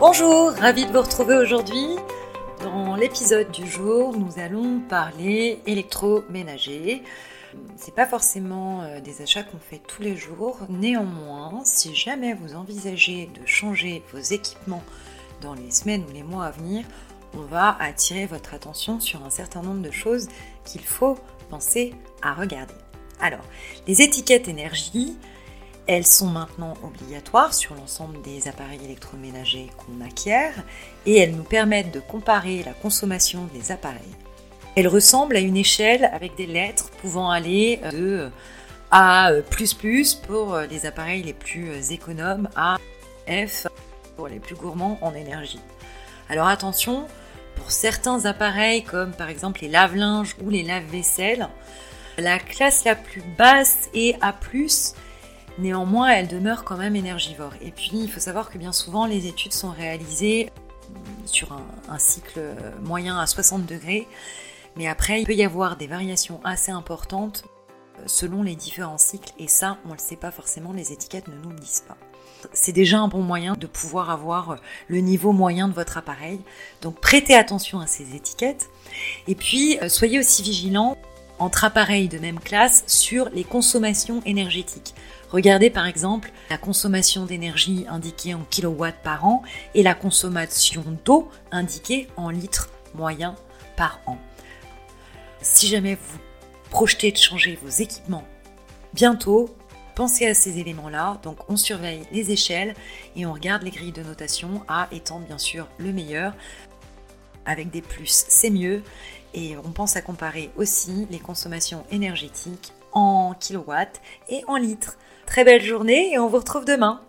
Bonjour, ravi de vous retrouver aujourd'hui. Dans l'épisode du jour, nous allons parler électroménager. C'est pas forcément euh, des achats qu'on fait tous les jours. Néanmoins, si jamais vous envisagez de changer vos équipements dans les semaines ou les mois à venir, on va attirer votre attention sur un certain nombre de choses qu'il faut penser à regarder. Alors, les étiquettes énergie, elles sont maintenant obligatoires sur l'ensemble des appareils électroménagers qu'on acquiert et elles nous permettent de comparer la consommation des appareils. Elles ressemblent à une échelle avec des lettres pouvant aller de A pour les appareils les plus économes à F pour les plus gourmands en énergie. Alors attention, pour certains appareils comme par exemple les lave-linges ou les lave-vaisselle, la classe la plus basse est A+, Néanmoins, elle demeure quand même énergivore. Et puis, il faut savoir que bien souvent, les études sont réalisées sur un, cycle moyen à 60 degrés. Mais après, il peut y avoir des variations assez importantes euh, selon les différents cycles. Et ça, on ne le sait pas forcément, les étiquettes ne nous le disent pas. C'est déjà un bon moyen de pouvoir avoir le niveau moyen de votre appareil. Donc prêtez attention à ces étiquettes. Et puis, euh, soyez aussi vigilants entre appareils de même classe sur les consommations énergétiques. Regardez par exemple la consommation d'énergie indiquée en kilowatts par an et la consommation d'eau indiquée en litres moyens par an. Si jamais vous projetez de changer vos équipements bientôt, pensez à ces éléments-là. Donc on surveille les échelles et on regarde les grilles de notation A étant bien sûr le meilleur. Avec des plus, c'est mieux. Et on pense à comparer aussi les consommations énergétiques en kilowatts et en litres. Très belle journée et on vous retrouve demain.